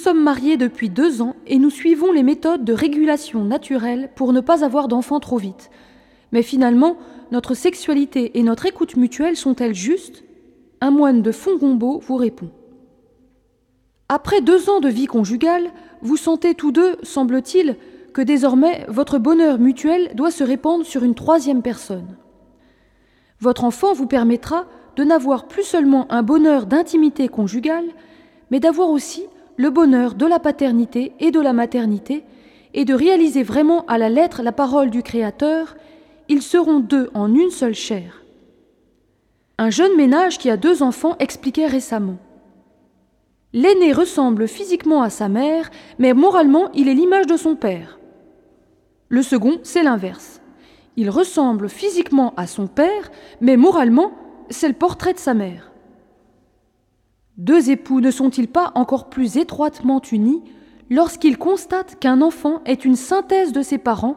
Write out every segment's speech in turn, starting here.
Nous sommes mariés depuis deux ans et nous suivons les méthodes de régulation naturelle pour ne pas avoir d'enfants trop vite. Mais finalement, notre sexualité et notre écoute mutuelle sont-elles justes? Un moine de Fongombo vous répond. Après deux ans de vie conjugale, vous sentez tous deux, semble-t-il, que désormais votre bonheur mutuel doit se répandre sur une troisième personne. Votre enfant vous permettra de n'avoir plus seulement un bonheur d'intimité conjugale, mais d'avoir aussi le bonheur de la paternité et de la maternité, et de réaliser vraiment à la lettre la parole du Créateur, ils seront deux en une seule chair. Un jeune ménage qui a deux enfants expliquait récemment. L'aîné ressemble physiquement à sa mère, mais moralement il est l'image de son père. Le second, c'est l'inverse. Il ressemble physiquement à son père, mais moralement, c'est le portrait de sa mère. Deux époux ne sont-ils pas encore plus étroitement unis lorsqu'ils constatent qu'un enfant est une synthèse de ses parents,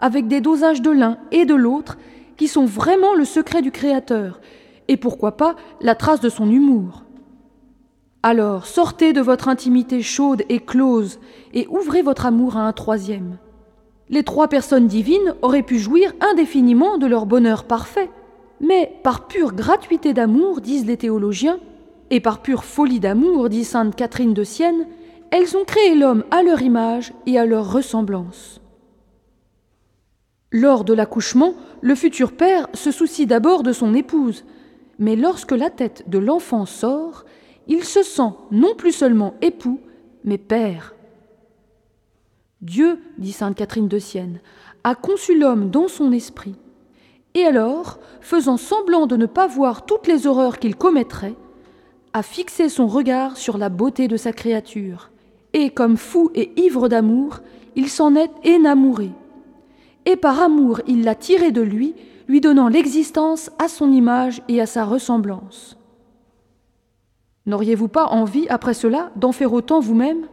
avec des dosages de l'un et de l'autre qui sont vraiment le secret du Créateur, et pourquoi pas la trace de son humour? Alors sortez de votre intimité chaude et close et ouvrez votre amour à un troisième. Les trois personnes divines auraient pu jouir indéfiniment de leur bonheur parfait, mais par pure gratuité d'amour, disent les théologiens, et par pure folie d'amour, dit sainte Catherine de Sienne, elles ont créé l'homme à leur image et à leur ressemblance. Lors de l'accouchement, le futur père se soucie d'abord de son épouse, mais lorsque la tête de l'enfant sort, il se sent non plus seulement époux, mais père. Dieu, dit sainte Catherine de Sienne, a conçu l'homme dans son esprit. Et alors, faisant semblant de ne pas voir toutes les horreurs qu'il commettrait, a fixé son regard sur la beauté de sa créature, et comme fou et ivre d'amour, il s'en est énamouré. Et par amour il l'a tiré de lui, lui donnant l'existence à son image et à sa ressemblance. N'auriez-vous pas envie, après cela, d'en faire autant vous-même?